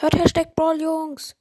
Hört Hashtag Balljungs!